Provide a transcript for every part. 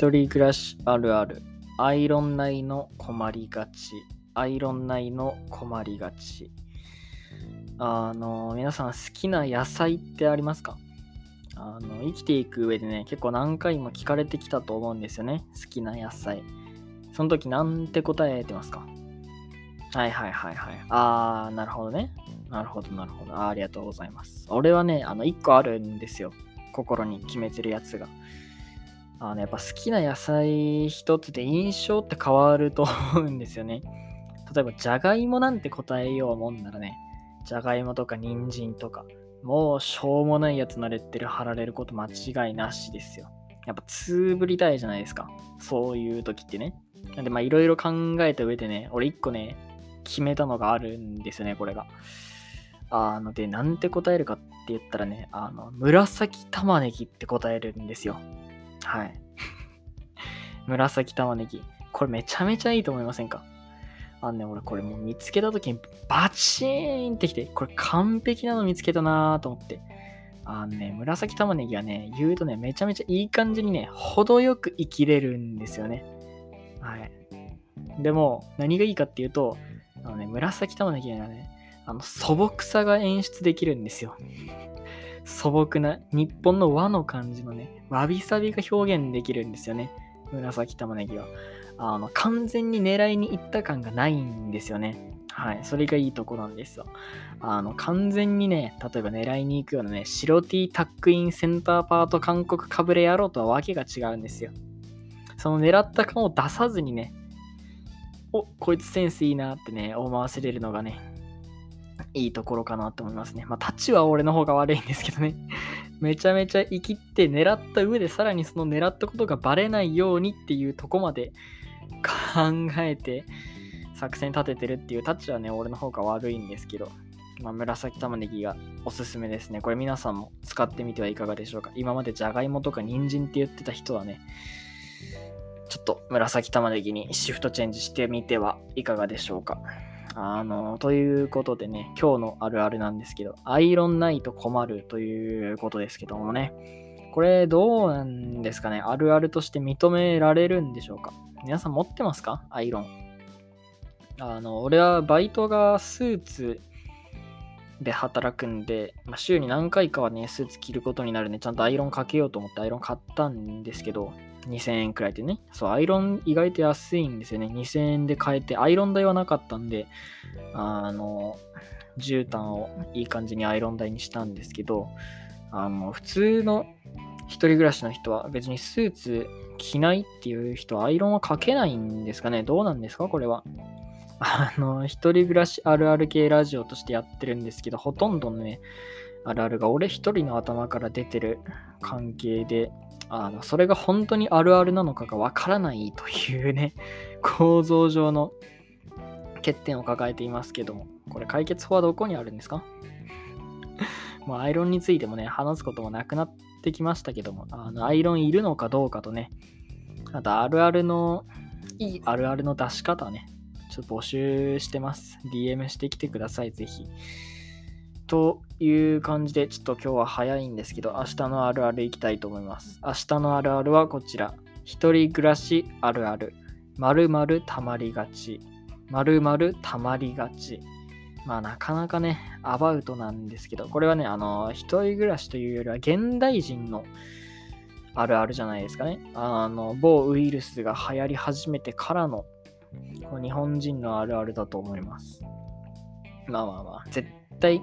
一人暮らしあるある。アイロン内の困りがち。アイロン内の困りがち。あの、皆さん好きな野菜ってありますか？あの、生きていく上でね、結構何回も聞かれてきたと思うんですよね。好きな野菜。その時なんて答えてますか？はいはいはいはい。あー、なるほどね。なるほどなるほど。あありがとうございます。俺はね、あの、1個あるんですよ。心に決めてるやつが。あの、やっぱ好きな野菜一つで印象って変わると思うんですよね。例えば、じゃがいもなんて答えようもんならね、じゃがいもとか人参とか、もうしょうもないやつのレッテル貼られること間違いなしですよ。やっぱつぶりたいじゃないですか。そういう時ってね。なんでまあいろいろ考えた上でね、俺一個ね、決めたのがあるんですよね、これが。あの、で、なんて答えるかって言ったらね、あの、紫玉ねぎって答えるんですよ。はい。紫玉ねぎ。これめちゃめちゃいいと思いませんか？あのね、俺これもう見つけた時にバチーンってきて、これ完璧なの見つけたなーと思って。あのね、紫玉ねぎはね、言うとね、めちゃめちゃいい感じにね、程よく生きれるんですよね。はい。でも、何がいいかっていうと、あのね、紫玉ねぎはね、あの素朴さが演出できるんですよ。素朴な日本の和の感じのね、わびさびが表現できるんですよね。紫玉ねぎは。あの、完全に狙いに行った感がないんですよね。はい。それがいいとこなんですよ。あの、完全にね、例えば狙いに行くようなね、白 T タックインセンターパート韓国かぶれ野郎とはわけが違うんですよ。その狙った感を出さずにね、お、こいつセンスいいなってね、思わせれるのがね、いいところかなと思いますね。まあ、タッチは俺の方が悪いんですけどね。めちゃめちゃ生きって狙った上でさらにその狙ったことがバレないようにっていうとこまで考えて作戦立ててるっていうタッチはね、俺の方が悪いんですけど、まあ、紫玉ねぎがおすすめですね。これ皆さんも使ってみてはいかがでしょうか。今までじゃがいもとか人参って言ってた人はね、ちょっと紫玉ねぎにシフトチェンジしてみてはいかがでしょうか。あの、ということでね、今日のあるあるなんですけど、アイロンないと困るということですけどもね、これどうなんですかね？あるあるとして認められるんでしょうか？皆さん持ってますか？アイロン。あの、俺はバイトがスーツで働くんで、まあ、週に何回かはね、スーツ着ることになるんで、ちゃんとアイロンかけようと思ってアイロン買ったんですけど、2000円くらいでね。そう、アイロン意外と安いんですよね。2000円で買えて、アイロン代はなかったんで、あの、絨毯をいい感じにアイロン台にしたんですけど、あの、普通の一人暮らしの人は別にスーツ着ないっていう人はアイロンはかけないんですかねどうなんですかこれは。あの、一人暮らしあるある系ラジオとしてやってるんですけど、ほとんどのね、あるあるが俺一人の頭から出てる関係で、あの、それが本当にあるあるなのかがわからないというね、構造上の欠点を抱えていますけども、これ解決法はどこにあるんですか？もうアイロンについてもね、話すこともなくなってきましたけども、あのアイロンいるのかどうかとね、あとあるあるの、いいあるあるの出し方ね、ちょっと募集してます。DM してきてください、ぜひ。という感じで、ちょっと今日は早いんですけど、明日のあるあるいきたいと思います。明日のあるあるはこちら。一人暮らしあるある。まるまるたまりがち。まるまるたまりがち。まあなかなかね、アバウトなんですけど、これはね、あの、一人暮らしというよりは現代人のあるあるじゃないですかね。あの、某ウイルスが流行り始めてからの日本人のあるあるだと思います。まあまあまあ、絶対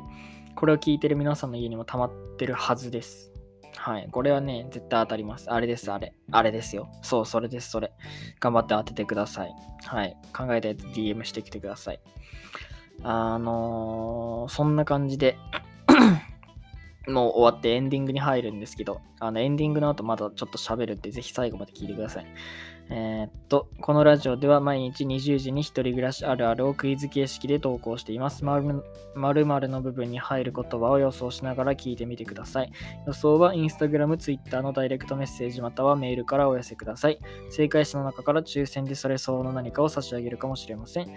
これを聞いてる皆さんの家にも溜まってるはずです。はい。これはね、絶対当たります。あれです、あれ。あれですよ。そう、それです、それ。頑張って当ててください。はい。考えたやつ DM してきてください。あのー、そんな感じで もう終わってエンディングに入るんですけど、あのエンディングの後まだちょっと喋るんで、ぜひ最後まで聞いてください。えーっと、このラジオでは毎日20時に一人暮らしあるあるをクイズ形式で投稿しています。〇〇の部分に入る言葉を予想しながら聞いてみてください。予想は Instagram、Twitter のダイレクトメッセージまたはメールからお寄せください。正解者の中から抽選でそれ相応の何かを差し上げるかもしれません。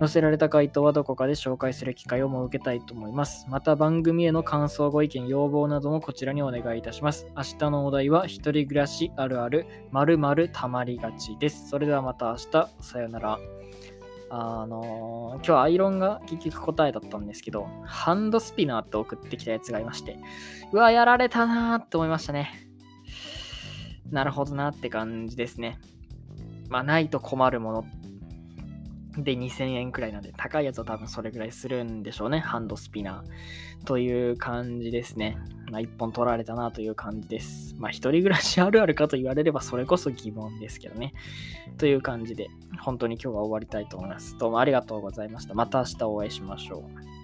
載せられた回答はどこかで紹介する機会を設けたいと思います。また番組への感想、ご意見、要望などもこちらにお願いいたします。明日のお題は一人暮らしあるある〇〇たまりがちです。それではまた明日、さよなら。あのー今日アイロンが結局答えだったんですけど、ハンドスピナーって送ってきたやつがいまして、うわ、やられたなーって思いましたね。なるほどなって感じですね。まあ、ないと困るもので2000円くらいなんで、高いやつは多分それぐらいするんでしょうね。ハンドスピナー。という感じですね。まあ、1本取られたなという感じです。まあ、一人暮らしあるあるかと言われればそれこそ疑問ですけどね。という感じで、本当に今日は終わりたいと思います。どうもありがとうございました。また明日お会いしましょう。